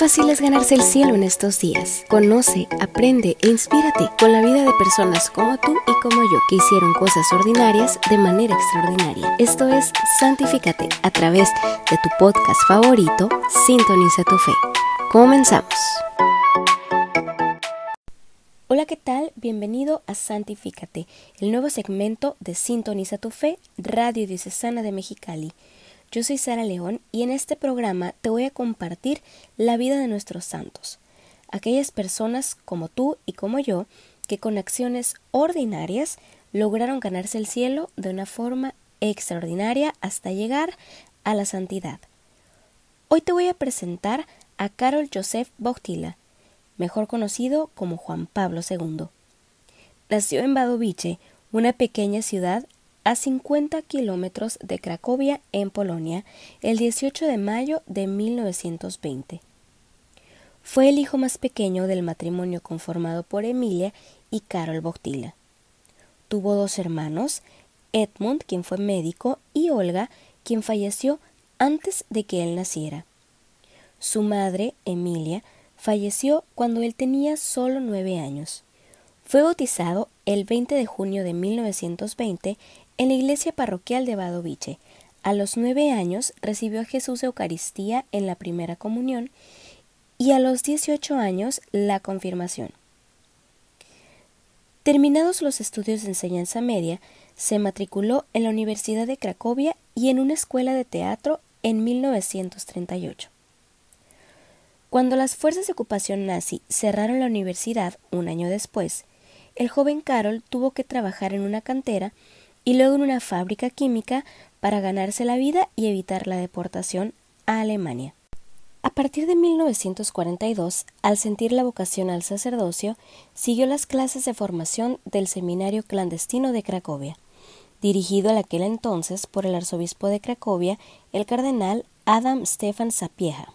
fácil es ganarse el cielo en estos días. Conoce, aprende e inspírate con la vida de personas como tú y como yo que hicieron cosas ordinarias de manera extraordinaria. Esto es Santifícate a través de tu podcast favorito, Sintoniza tu Fe. Comenzamos. Hola, ¿qué tal? Bienvenido a Santifícate, el nuevo segmento de Sintoniza tu Fe, Radio Diocesana de Mexicali. Yo soy Sara León y en este programa te voy a compartir la vida de nuestros santos, aquellas personas como tú y como yo que con acciones ordinarias lograron ganarse el cielo de una forma extraordinaria hasta llegar a la santidad. Hoy te voy a presentar a Carol Joseph Bogtila, mejor conocido como Juan Pablo II. Nació en Badovice, una pequeña ciudad a 50 kilómetros de Cracovia, en Polonia, el 18 de mayo de 1920. Fue el hijo más pequeño del matrimonio conformado por Emilia y Karol Bogtila. Tuvo dos hermanos, Edmund, quien fue médico, y Olga, quien falleció antes de que él naciera. Su madre, Emilia, falleció cuando él tenía solo nueve años. Fue bautizado el 20 de junio de 1920 en la iglesia parroquial de Badovice, a los nueve años recibió a Jesús Eucaristía en la primera comunión y a los dieciocho años la confirmación. Terminados los estudios de enseñanza media, se matriculó en la Universidad de Cracovia y en una escuela de teatro en 1938. Cuando las fuerzas de ocupación nazi cerraron la universidad un año después, el joven Carol tuvo que trabajar en una cantera y luego en una fábrica química para ganarse la vida y evitar la deportación a Alemania. A partir de 1942, al sentir la vocación al sacerdocio, siguió las clases de formación del Seminario Clandestino de Cracovia, dirigido en aquel entonces por el arzobispo de Cracovia, el cardenal Adam Stefan Sapieha.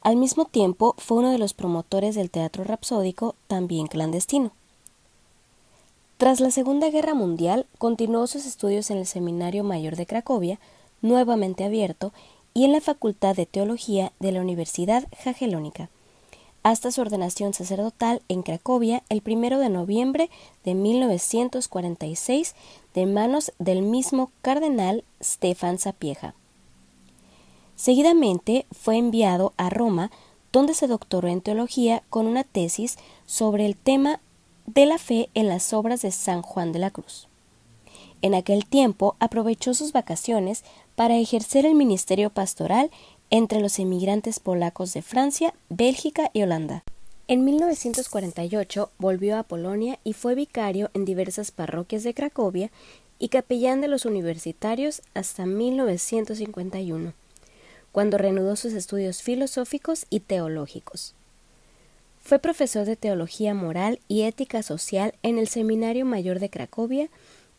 Al mismo tiempo, fue uno de los promotores del teatro rapsódico, también clandestino. Tras la Segunda Guerra Mundial, continuó sus estudios en el Seminario Mayor de Cracovia, nuevamente abierto, y en la Facultad de Teología de la Universidad Jagellónica, hasta su ordenación sacerdotal en Cracovia el primero de noviembre de 1946 de manos del mismo cardenal Stefan Sapieha. Seguidamente fue enviado a Roma, donde se doctoró en teología con una tesis sobre el tema de la fe en las obras de San Juan de la Cruz. En aquel tiempo aprovechó sus vacaciones para ejercer el ministerio pastoral entre los emigrantes polacos de Francia, Bélgica y Holanda. En 1948 volvió a Polonia y fue vicario en diversas parroquias de Cracovia y capellán de los universitarios hasta 1951, cuando reanudó sus estudios filosóficos y teológicos. Fue profesor de Teología Moral y Ética Social en el Seminario Mayor de Cracovia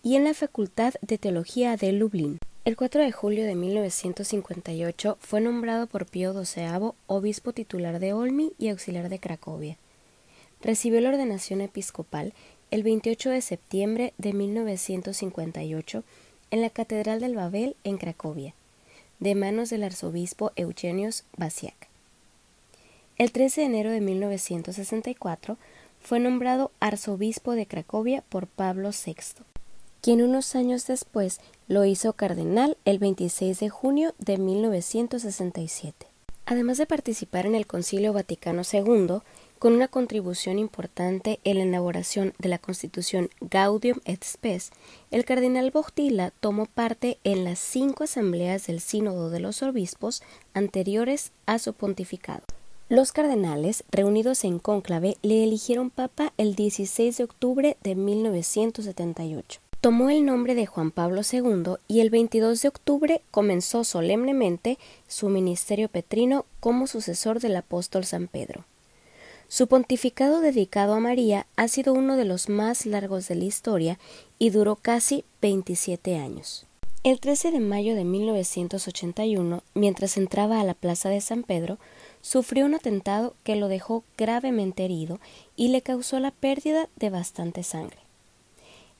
y en la Facultad de Teología de Lublin. El 4 de julio de 1958 fue nombrado por Pío XII obispo titular de Olmi y auxiliar de Cracovia. Recibió la ordenación episcopal el 28 de septiembre de 1958 en la Catedral del Babel en Cracovia, de manos del arzobispo Eugenius Basiak. El 13 de enero de 1964 fue nombrado arzobispo de Cracovia por Pablo VI, quien unos años después lo hizo cardenal el 26 de junio de 1967. Además de participar en el Concilio Vaticano II, con una contribución importante en la elaboración de la Constitución Gaudium et Spes, el cardenal Bogtila tomó parte en las cinco asambleas del Sínodo de los Obispos anteriores a su pontificado. Los cardenales, reunidos en cónclave, le eligieron papa el 16 de octubre de 1978. Tomó el nombre de Juan Pablo II y el 22 de octubre comenzó solemnemente su ministerio petrino como sucesor del apóstol San Pedro. Su pontificado dedicado a María ha sido uno de los más largos de la historia y duró casi 27 años. El 13 de mayo de 1981, mientras entraba a la plaza de San Pedro, sufrió un atentado que lo dejó gravemente herido y le causó la pérdida de bastante sangre.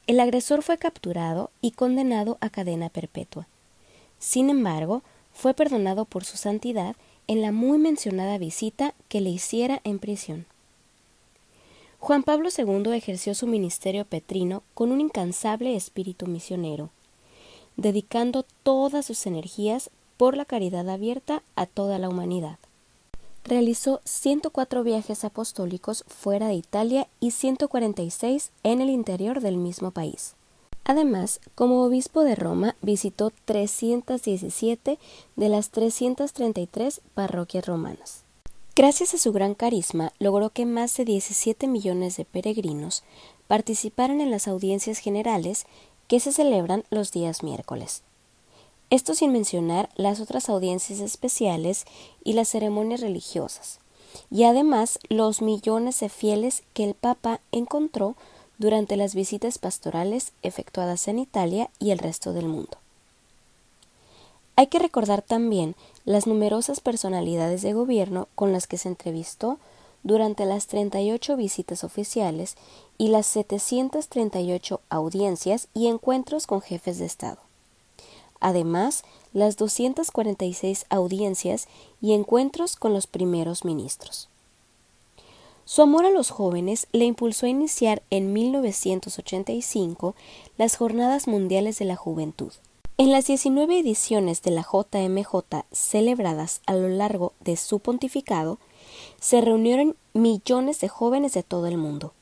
El agresor fue capturado y condenado a cadena perpetua. Sin embargo, fue perdonado por su santidad en la muy mencionada visita que le hiciera en prisión. Juan Pablo II ejerció su ministerio petrino con un incansable espíritu misionero, dedicando todas sus energías por la caridad abierta a toda la humanidad. Realizó 104 viajes apostólicos fuera de Italia y 146 en el interior del mismo país. Además, como obispo de Roma, visitó 317 de las 333 parroquias romanas. Gracias a su gran carisma, logró que más de 17 millones de peregrinos participaran en las audiencias generales que se celebran los días miércoles. Esto sin mencionar las otras audiencias especiales y las ceremonias religiosas, y además los millones de fieles que el Papa encontró durante las visitas pastorales efectuadas en Italia y el resto del mundo. Hay que recordar también las numerosas personalidades de gobierno con las que se entrevistó durante las 38 visitas oficiales y las 738 audiencias y encuentros con jefes de Estado. Además, las 246 audiencias y encuentros con los primeros ministros. Su amor a los jóvenes le impulsó a iniciar en 1985 las Jornadas Mundiales de la Juventud. En las 19 ediciones de la JMJ celebradas a lo largo de su pontificado, se reunieron millones de jóvenes de todo el mundo.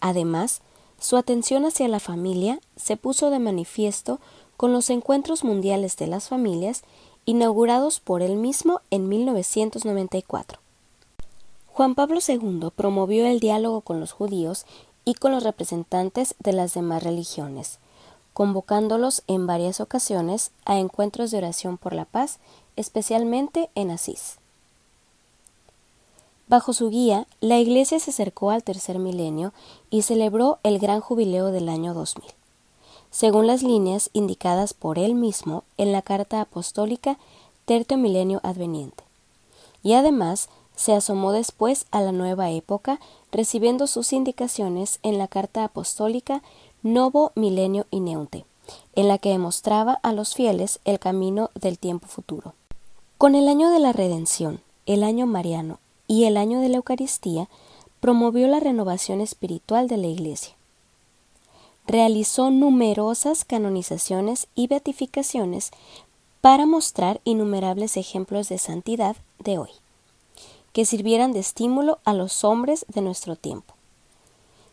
Además, su atención hacia la familia se puso de manifiesto con los encuentros mundiales de las familias inaugurados por él mismo en 1994. Juan Pablo II promovió el diálogo con los judíos y con los representantes de las demás religiones, convocándolos en varias ocasiones a encuentros de oración por la paz, especialmente en Asís. Bajo su guía, la Iglesia se acercó al tercer milenio y celebró el gran jubileo del año 2000, según las líneas indicadas por él mismo en la Carta Apostólica Tercio Milenio Adveniente. Y además se asomó después a la nueva época, recibiendo sus indicaciones en la carta apostólica Novo Milenio Ineunte, en la que demostraba a los fieles el camino del tiempo futuro. Con el año de la redención, el año mariano y el año de la Eucaristía, promovió la renovación espiritual de la Iglesia. Realizó numerosas canonizaciones y beatificaciones para mostrar innumerables ejemplos de santidad de hoy que sirvieran de estímulo a los hombres de nuestro tiempo.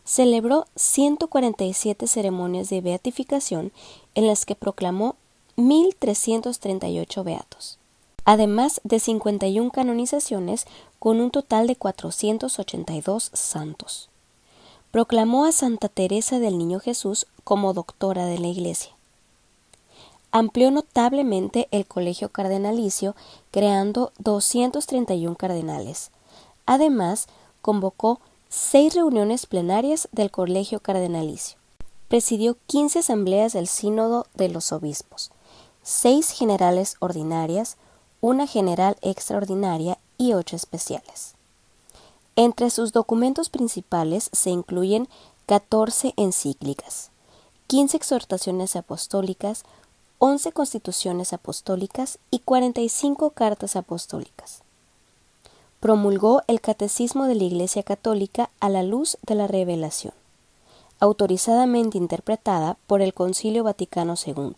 Celebró 147 ceremonias de beatificación en las que proclamó 1.338 beatos, además de 51 canonizaciones con un total de 482 santos. Proclamó a Santa Teresa del Niño Jesús como doctora de la Iglesia amplió notablemente el colegio cardenalicio, creando 231 cardenales. Además, convocó seis reuniones plenarias del colegio cardenalicio. Presidió 15 asambleas del sínodo de los obispos, seis generales ordinarias, una general extraordinaria y ocho especiales. Entre sus documentos principales se incluyen 14 encíclicas, 15 exhortaciones apostólicas, 11 constituciones apostólicas y 45 cartas apostólicas. Promulgó el Catecismo de la Iglesia Católica a la luz de la revelación, autorizadamente interpretada por el Concilio Vaticano II.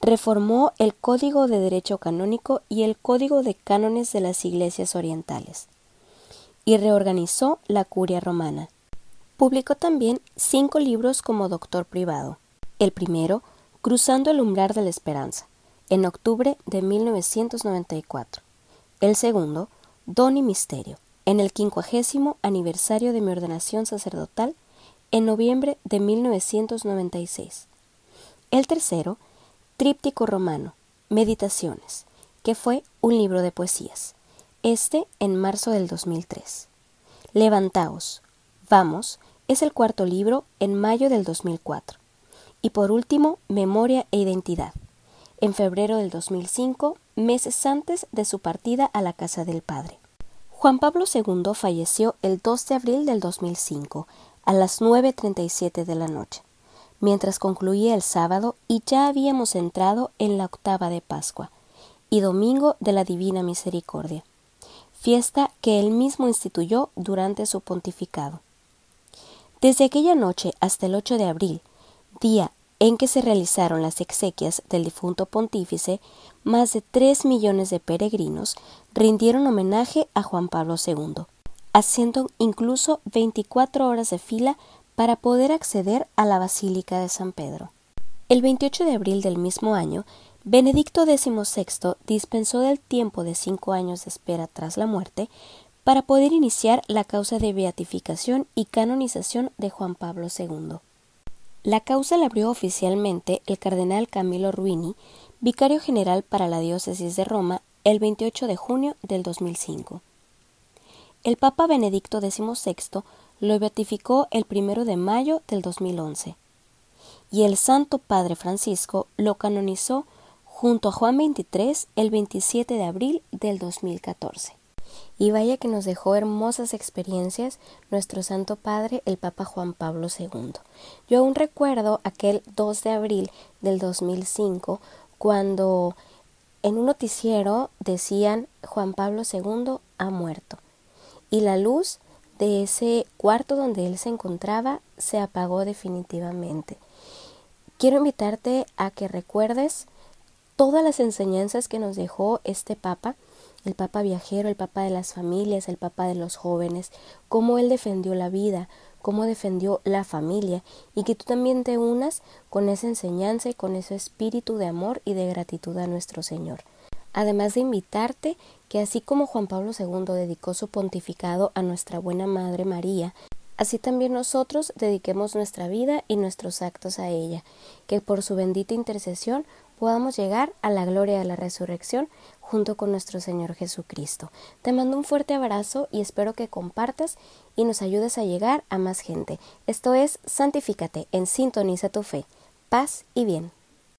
Reformó el Código de Derecho Canónico y el Código de Cánones de las Iglesias Orientales y reorganizó la Curia Romana. Publicó también cinco libros como doctor privado. El primero, Cruzando el umbral de la esperanza, en octubre de 1994. El segundo, Don y Misterio, en el quincuagésimo aniversario de mi ordenación sacerdotal, en noviembre de 1996. El tercero, Tríptico Romano, Meditaciones, que fue un libro de poesías, este en marzo del 2003. Levantaos, vamos, es el cuarto libro en mayo del 2004. Y por último, Memoria e Identidad. En febrero del 2005, meses antes de su partida a la casa del padre. Juan Pablo II falleció el 2 de abril del 2005, a las 9.37 de la noche, mientras concluía el sábado y ya habíamos entrado en la octava de Pascua, y Domingo de la Divina Misericordia, fiesta que él mismo instituyó durante su pontificado. Desde aquella noche hasta el 8 de abril, día en que se realizaron las exequias del difunto pontífice, más de tres millones de peregrinos rindieron homenaje a Juan Pablo II, haciendo incluso 24 horas de fila para poder acceder a la Basílica de San Pedro. El 28 de abril del mismo año, Benedicto XVI dispensó del tiempo de cinco años de espera tras la muerte para poder iniciar la causa de beatificación y canonización de Juan Pablo II. La causa la abrió oficialmente el cardenal Camilo Ruini, vicario general para la diócesis de Roma, el 28 de junio del 2005. El Papa Benedicto XVI lo beatificó el 1 de mayo del 2011 y el Santo Padre Francisco lo canonizó junto a Juan XXIII el 27 de abril del 2014. Y vaya que nos dejó hermosas experiencias nuestro Santo Padre, el Papa Juan Pablo II. Yo aún recuerdo aquel 2 de abril del 2005 cuando en un noticiero decían Juan Pablo II ha muerto. Y la luz de ese cuarto donde él se encontraba se apagó definitivamente. Quiero invitarte a que recuerdes todas las enseñanzas que nos dejó este Papa el Papa viajero, el Papa de las familias, el Papa de los jóvenes, cómo él defendió la vida, cómo defendió la familia y que tú también te unas con esa enseñanza y con ese espíritu de amor y de gratitud a nuestro Señor. Además de invitarte que así como Juan Pablo II dedicó su pontificado a nuestra buena Madre María, así también nosotros dediquemos nuestra vida y nuestros actos a ella, que por su bendita intercesión podamos llegar a la gloria de la resurrección junto con nuestro Señor Jesucristo. Te mando un fuerte abrazo y espero que compartas y nos ayudes a llegar a más gente. Esto es Santifícate en Sintoniza tu Fe. Paz y bien.